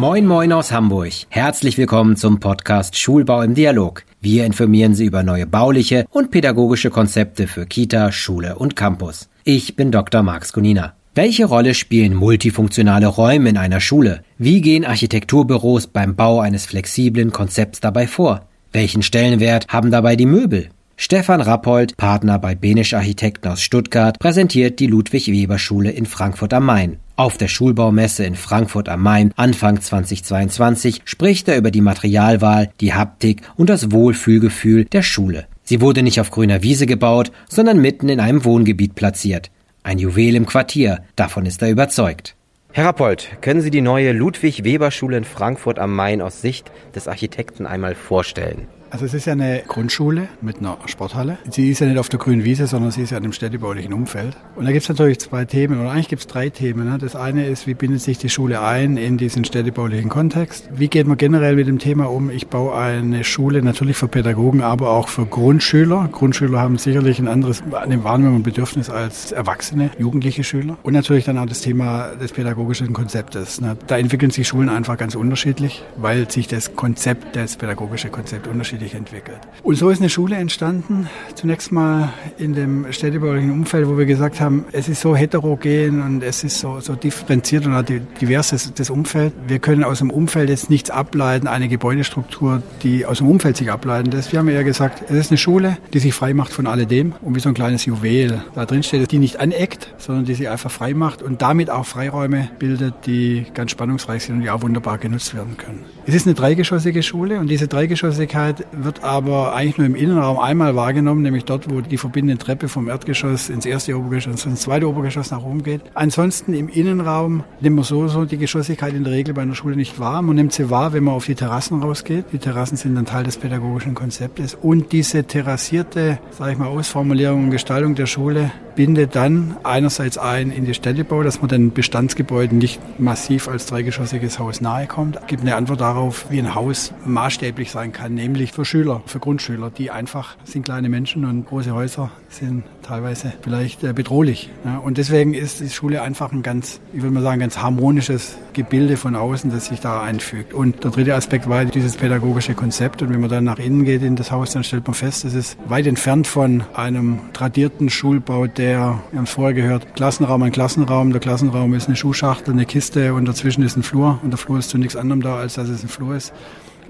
Moin Moin aus Hamburg. Herzlich willkommen zum Podcast Schulbau im Dialog. Wir informieren Sie über neue bauliche und pädagogische Konzepte für Kita, Schule und Campus. Ich bin Dr. Max Gunina. Welche Rolle spielen multifunktionale Räume in einer Schule? Wie gehen Architekturbüros beim Bau eines flexiblen Konzepts dabei vor? Welchen Stellenwert haben dabei die Möbel? Stefan Rappold, Partner bei Benisch Architekten aus Stuttgart, präsentiert die Ludwig-Weber-Schule in Frankfurt am Main. Auf der Schulbaumesse in Frankfurt am Main Anfang 2022 spricht er über die Materialwahl, die Haptik und das Wohlfühlgefühl der Schule. Sie wurde nicht auf grüner Wiese gebaut, sondern mitten in einem Wohngebiet platziert. Ein Juwel im Quartier, davon ist er überzeugt. Herr Rappold, können Sie die neue Ludwig-Weber-Schule in Frankfurt am Main aus Sicht des Architekten einmal vorstellen? Also es ist ja eine Grundschule mit einer Sporthalle. Sie ist ja nicht auf der grünen Wiese, sondern sie ist ja in einem städtebaulichen Umfeld. Und da gibt es natürlich zwei Themen, oder eigentlich gibt es drei Themen. Ne? Das eine ist, wie bindet sich die Schule ein in diesen städtebaulichen Kontext? Wie geht man generell mit dem Thema um? Ich baue eine Schule natürlich für Pädagogen, aber auch für Grundschüler. Grundschüler haben sicherlich ein anderes eine Wahrnehmung und Bedürfnis als Erwachsene, jugendliche Schüler. Und natürlich dann auch das Thema des pädagogischen Konzeptes. Ne? Da entwickeln sich Schulen einfach ganz unterschiedlich, weil sich das Konzept, das pädagogische Konzept unterschiedlich unterschiedlich entwickelt. Und so ist eine Schule entstanden, zunächst mal in dem städtebaulichen Umfeld, wo wir gesagt haben, es ist so heterogen und es ist so, so differenziert und divers das, das Umfeld. Wir können aus dem Umfeld jetzt nichts ableiten, eine Gebäudestruktur, die aus dem Umfeld sich ableiten lässt. Wir haben eher gesagt, es ist eine Schule, die sich frei macht von alledem und wie so ein kleines Juwel da drin steht, die nicht aneckt, sondern die sich einfach frei macht und damit auch Freiräume bildet, die ganz spannungsreich sind und die auch wunderbar genutzt werden können. Es ist eine dreigeschossige Schule und diese Dreigeschossigkeit wird aber eigentlich nur im Innenraum einmal wahrgenommen, nämlich dort, wo die verbindende Treppe vom Erdgeschoss ins erste Obergeschoss und ins zweite Obergeschoss nach oben geht. Ansonsten im Innenraum nimmt man sowieso die Geschossigkeit in der Regel bei einer Schule nicht wahr. Man nimmt sie wahr, wenn man auf die Terrassen rausgeht. Die Terrassen sind ein Teil des pädagogischen Konzeptes. Und diese terrassierte, sage ich mal, Ausformulierung und Gestaltung der Schule bindet dann einerseits ein in die Städtebau, dass man den Bestandsgebäuden nicht massiv als dreigeschossiges Haus nahe kommt. Gibt eine Antwort darauf, wie ein Haus maßstäblich sein kann, nämlich für Schüler, für Grundschüler, die einfach sind kleine Menschen und große Häuser sind teilweise vielleicht äh, bedrohlich. Und deswegen ist die Schule einfach ein ganz, ich würde mal sagen, ganz harmonisches Gebilde von außen, das sich da einfügt. Und der dritte Aspekt war dieses pädagogische Konzept. Und wenn man dann nach innen geht in das Haus, dann stellt man fest, es ist weit entfernt von einem tradierten Schulbau, der, wir haben es vorher gehört, Klassenraum ein Klassenraum. Der Klassenraum ist eine Schuhschachtel, eine Kiste und dazwischen ist ein Flur. Und der Flur ist zu nichts anderem da, als dass es ein Flur ist.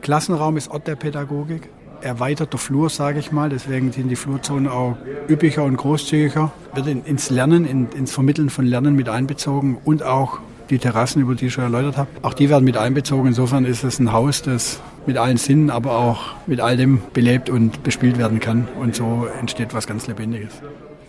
Klassenraum ist Ort der Pädagogik erweiterter Flur, sage ich mal. Deswegen sind die Flurzonen auch üppiger und großzügiger. Wird in, ins Lernen, in, ins Vermitteln von Lernen mit einbezogen und auch die Terrassen, über die ich schon erläutert habe, auch die werden mit einbezogen. Insofern ist es ein Haus, das mit allen Sinnen, aber auch mit all dem belebt und bespielt werden kann. Und so entsteht was ganz Lebendiges.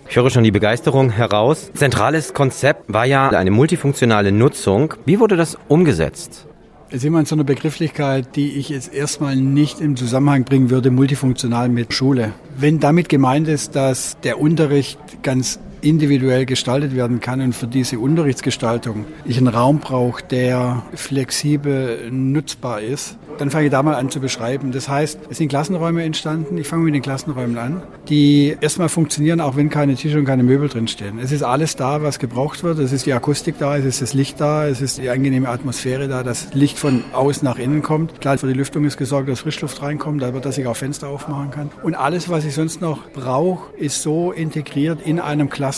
Ich höre schon die Begeisterung heraus. Zentrales Konzept war ja eine multifunktionale Nutzung. Wie wurde das umgesetzt? Es ist immer so eine Begrifflichkeit, die ich jetzt erstmal nicht im Zusammenhang bringen würde, multifunktional mit Schule. Wenn damit gemeint ist, dass der Unterricht ganz individuell gestaltet werden kann und für diese Unterrichtsgestaltung ich einen Raum brauche, der flexibel nutzbar ist, dann fange ich da mal an zu beschreiben. Das heißt, es sind Klassenräume entstanden. Ich fange mit den Klassenräumen an, die erstmal funktionieren, auch wenn keine Tische und keine Möbel drinstehen. Es ist alles da, was gebraucht wird. Es ist die Akustik da, es ist das Licht da, es ist die angenehme Atmosphäre da, das Licht von außen nach innen kommt. Klar, für die Lüftung ist gesorgt, dass Frischluft reinkommt, dass ich auch Fenster aufmachen kann. Und alles, was ich sonst noch brauche, ist so integriert in einem Klassenraum,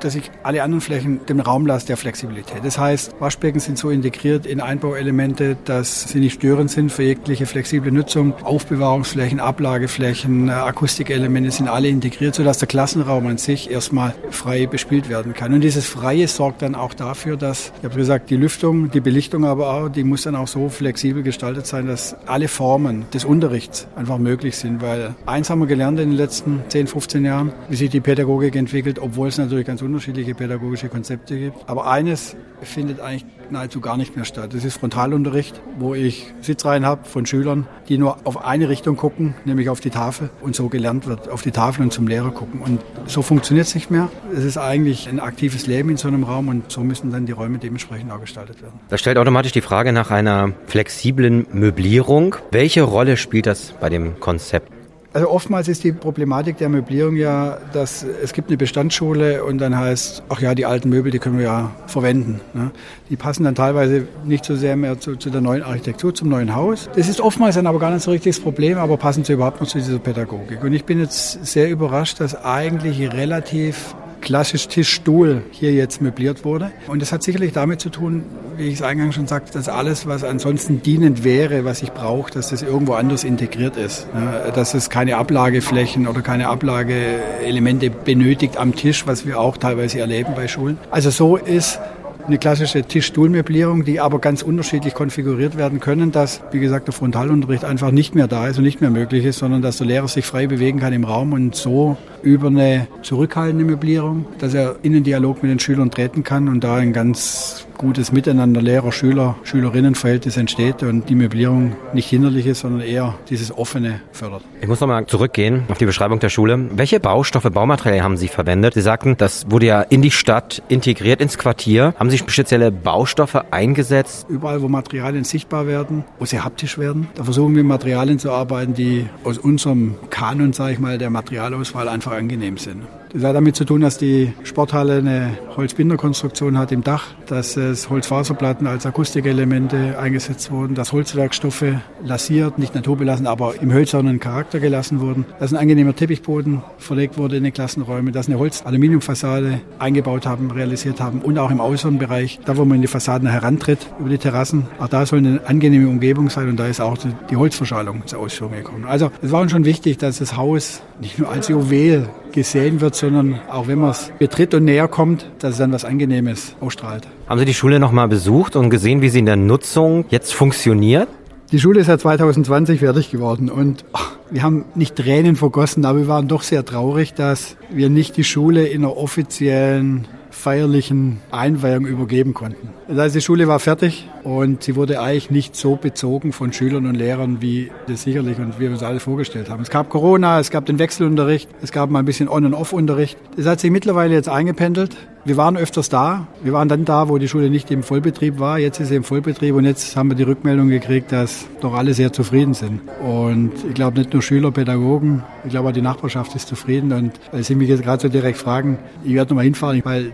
dass ich alle anderen Flächen dem Raum lasse der Flexibilität. Das heißt, Waschbecken sind so integriert in Einbauelemente, dass sie nicht störend sind für jegliche flexible Nutzung. Aufbewahrungsflächen, Ablageflächen, äh, Akustikelemente sind alle integriert, sodass der Klassenraum an sich erstmal frei bespielt werden kann. Und dieses Freie sorgt dann auch dafür, dass, ich habe gesagt, die Lüftung, die Belichtung aber auch, die muss dann auch so flexibel gestaltet sein, dass alle Formen des Unterrichts einfach möglich sind. Weil eins haben wir gelernt in den letzten 10, 15 Jahren, wie sich die Pädagogik entwickelt, obwohl es natürlich ganz unterschiedliche pädagogische Konzepte gibt. Aber eines findet eigentlich nahezu gar nicht mehr statt. Das ist Frontalunterricht, wo ich Sitzreihen habe von Schülern, die nur auf eine Richtung gucken, nämlich auf die Tafel und so gelernt wird, auf die Tafel und zum Lehrer gucken. Und so funktioniert es nicht mehr. Es ist eigentlich ein aktives Leben in so einem Raum und so müssen dann die Räume dementsprechend auch gestaltet werden. Das stellt automatisch die Frage nach einer flexiblen Möblierung. Welche Rolle spielt das bei dem Konzept? Also oftmals ist die Problematik der Möblierung ja, dass es gibt eine Bestandsschule und dann heißt, ach ja, die alten Möbel, die können wir ja verwenden. Ne? Die passen dann teilweise nicht so sehr mehr zu, zu, der neuen Architektur, zum neuen Haus. Das ist oftmals dann aber gar nicht so richtig das Problem, aber passen sie überhaupt noch zu dieser Pädagogik. Und ich bin jetzt sehr überrascht, dass eigentlich relativ klassisch Tischstuhl hier jetzt möbliert wurde. Und das hat sicherlich damit zu tun, wie ich es eingangs schon sagte, dass alles, was ansonsten dienend wäre, was ich brauche, dass das irgendwo anders integriert ist. Dass es keine Ablageflächen oder keine Ablageelemente benötigt am Tisch, was wir auch teilweise erleben bei Schulen. Also so ist eine klassische Tisch-Stuhl-Möblierung, die aber ganz unterschiedlich konfiguriert werden können, dass, wie gesagt, der Frontalunterricht einfach nicht mehr da ist und nicht mehr möglich ist, sondern dass der Lehrer sich frei bewegen kann im Raum und so über eine zurückhaltende Möblierung, dass er in den Dialog mit den Schülern treten kann und da ein ganz gutes Miteinander Lehrer, Schüler, Schülerinnenverhältnis entsteht und die Möblierung nicht hinderlich ist, sondern eher dieses Offene fördert. Ich muss nochmal zurückgehen auf die Beschreibung der Schule. Welche Baustoffe, Baumaterialien haben Sie verwendet? Sie sagten, das wurde ja in die Stadt integriert, ins Quartier. Haben Sie spezielle Baustoffe eingesetzt? Überall, wo Materialien sichtbar werden, wo sie haptisch werden, da versuchen wir Materialien zu arbeiten, die aus unserem Kanon, sage ich mal, der Materialauswahl einfach angenehm sind. Das hat damit zu tun, dass die Sporthalle eine Holzbinderkonstruktion hat im Dach, dass es Holzfaserplatten als Akustikelemente eingesetzt wurden, dass Holzwerkstoffe lasiert, nicht naturbelassen, aber im hölzernen Charakter gelassen wurden, dass ein angenehmer Teppichboden verlegt wurde in den Klassenräumen, dass eine Holz-Aluminiumfassade eingebaut haben, realisiert haben und auch im Außenbereich, da wo man in die Fassaden herantritt, über die Terrassen, auch da soll eine angenehme Umgebung sein und da ist auch die Holzverschallung zur Ausführung gekommen. Also es war uns schon wichtig, dass das Haus nicht nur als Juwel gesehen wird, sondern auch wenn man es betritt und näher kommt, dass es dann was Angenehmes ausstrahlt. Haben Sie die Schule nochmal besucht und gesehen, wie sie in der Nutzung jetzt funktioniert? Die Schule ist ja 2020 fertig geworden und ach, wir haben nicht Tränen vergossen, aber wir waren doch sehr traurig, dass wir nicht die Schule in einer offiziellen feierlichen Einweihung übergeben konnten. Das heißt, die Schule war fertig und sie wurde eigentlich nicht so bezogen von Schülern und Lehrern, wie das sicherlich und wir uns alle vorgestellt haben. Es gab Corona, es gab den Wechselunterricht, es gab mal ein bisschen On- und Off-Unterricht. Das hat sich mittlerweile jetzt eingependelt. Wir waren öfters da. Wir waren dann da, wo die Schule nicht im Vollbetrieb war. Jetzt ist sie im Vollbetrieb und jetzt haben wir die Rückmeldung gekriegt, dass doch alle sehr zufrieden sind. Und ich glaube nicht nur Schüler, Pädagogen, ich glaube auch die Nachbarschaft ist zufrieden. Und weil Sie mich jetzt gerade so direkt fragen, ich werde nochmal hinfahren, weil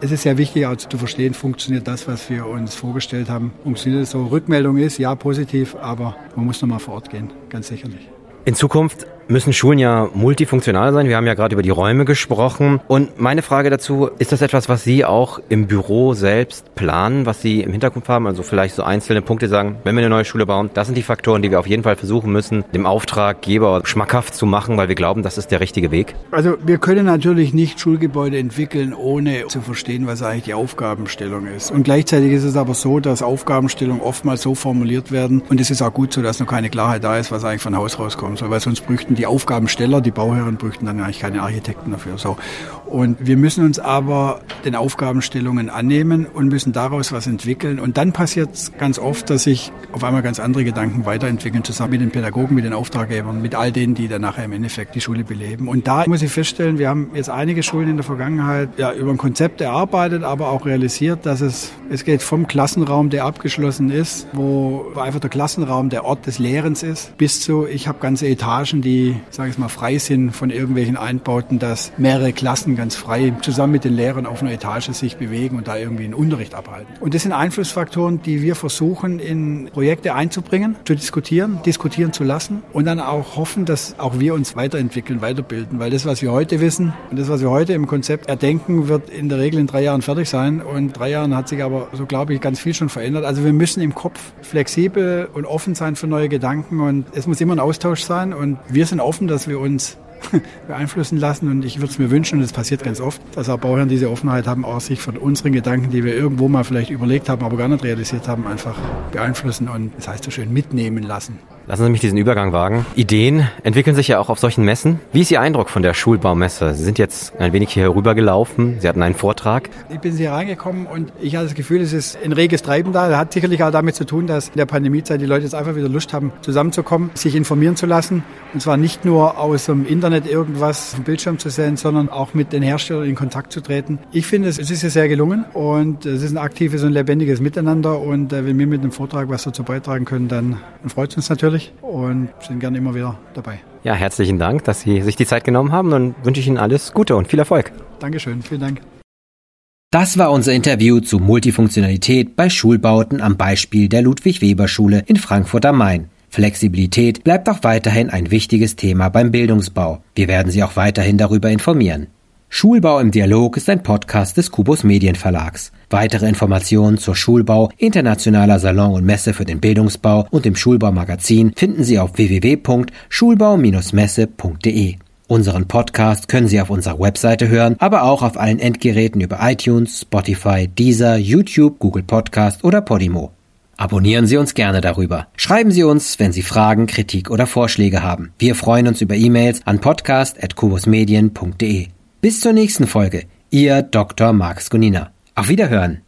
es ist sehr wichtig auch zu verstehen, funktioniert das, was wir uns vorgestellt haben. Funktioniert es so? Rückmeldung ist ja positiv, aber man muss nochmal vor Ort gehen, ganz sicherlich. In Zukunft müssen Schulen ja multifunktional sein. Wir haben ja gerade über die Räume gesprochen. Und meine Frage dazu, ist das etwas, was Sie auch im Büro selbst planen, was Sie im Hintergrund haben? Also vielleicht so einzelne Punkte sagen, wenn wir eine neue Schule bauen, das sind die Faktoren, die wir auf jeden Fall versuchen müssen, dem Auftraggeber schmackhaft zu machen, weil wir glauben, das ist der richtige Weg. Also wir können natürlich nicht Schulgebäude entwickeln, ohne zu verstehen, was eigentlich die Aufgabenstellung ist. Und gleichzeitig ist es aber so, dass Aufgabenstellungen oftmals so formuliert werden, und es ist auch gut so, dass noch keine Klarheit da ist, was eigentlich von Haus rauskommt, weil sonst bräuchten die Aufgabensteller, die Bauherren bräuchten dann eigentlich keine Architekten dafür. So. Und wir müssen uns aber den Aufgabenstellungen annehmen und müssen daraus was entwickeln. Und dann passiert es ganz oft, dass sich auf einmal ganz andere Gedanken weiterentwickeln, zusammen mit den Pädagogen, mit den Auftraggebern, mit all denen, die dann nachher im Endeffekt die Schule beleben. Und da muss ich feststellen, wir haben jetzt einige Schulen in der Vergangenheit ja über ein Konzept erarbeitet, aber auch realisiert, dass es, es geht vom Klassenraum, der abgeschlossen ist, wo einfach der Klassenraum der Ort des Lehrens ist, bis zu, ich habe ganze Etagen, die, sage ich mal, frei sind von irgendwelchen Einbauten, dass mehrere Klassen ganz frei zusammen mit den Lehrern auf einer Etage sich bewegen und da irgendwie einen Unterricht abhalten. Und das sind Einflussfaktoren, die wir versuchen in Projekte einzubringen, zu diskutieren, diskutieren zu lassen und dann auch hoffen, dass auch wir uns weiterentwickeln, weiterbilden, weil das, was wir heute wissen und das, was wir heute im Konzept erdenken, wird in der Regel in drei Jahren fertig sein und drei Jahren hat sich aber, so glaube ich, ganz viel schon verändert. Also wir müssen im Kopf flexibel und offen sein für neue Gedanken und es muss immer ein Austausch sein und wir sind offen, dass wir uns beeinflussen lassen und ich würde es mir wünschen, und es passiert ganz oft, dass auch Bauherren diese Offenheit haben, auch sich von unseren Gedanken, die wir irgendwo mal vielleicht überlegt haben, aber gar nicht realisiert haben, einfach beeinflussen und das heißt so schön mitnehmen lassen. Lassen Sie mich diesen Übergang wagen. Ideen entwickeln sich ja auch auf solchen Messen. Wie ist Ihr Eindruck von der Schulbaumesse? Sie sind jetzt ein wenig hier herübergelaufen. Sie hatten einen Vortrag. Ich bin hier reingekommen und ich hatte das Gefühl, es ist ein reges Treiben da. Das hat sicherlich auch damit zu tun, dass in der Pandemiezeit die Leute jetzt einfach wieder Lust haben, zusammenzukommen, sich informieren zu lassen. Und zwar nicht nur aus dem Internet irgendwas vom Bildschirm zu sehen, sondern auch mit den Herstellern in Kontakt zu treten. Ich finde, es ist ja sehr gelungen und es ist ein aktives und lebendiges Miteinander. Und äh, wenn wir mit dem Vortrag was dazu beitragen können, dann freut es uns natürlich. Natürlich und sind gerne immer wieder dabei. Ja, herzlichen Dank, dass Sie sich die Zeit genommen haben und wünsche ich Ihnen alles Gute und viel Erfolg. Dankeschön, vielen Dank. Das war unser Interview zu Multifunktionalität bei Schulbauten am Beispiel der Ludwig-Weber-Schule in Frankfurt am Main. Flexibilität bleibt auch weiterhin ein wichtiges Thema beim Bildungsbau. Wir werden Sie auch weiterhin darüber informieren. Schulbau im Dialog ist ein Podcast des Kubus Medienverlags. Weitere Informationen zur Schulbau, internationaler Salon und Messe für den Bildungsbau und dem Schulbaumagazin finden Sie auf www.schulbau-messe.de. Unseren Podcast können Sie auf unserer Webseite hören, aber auch auf allen Endgeräten über iTunes, Spotify, Deezer, YouTube, Google Podcast oder Podimo. Abonnieren Sie uns gerne darüber. Schreiben Sie uns, wenn Sie Fragen, Kritik oder Vorschläge haben. Wir freuen uns über E-Mails an podcast.kubusmedien.de. Bis zur nächsten Folge. Ihr Dr. Marx Gunina. Auf Wiederhören.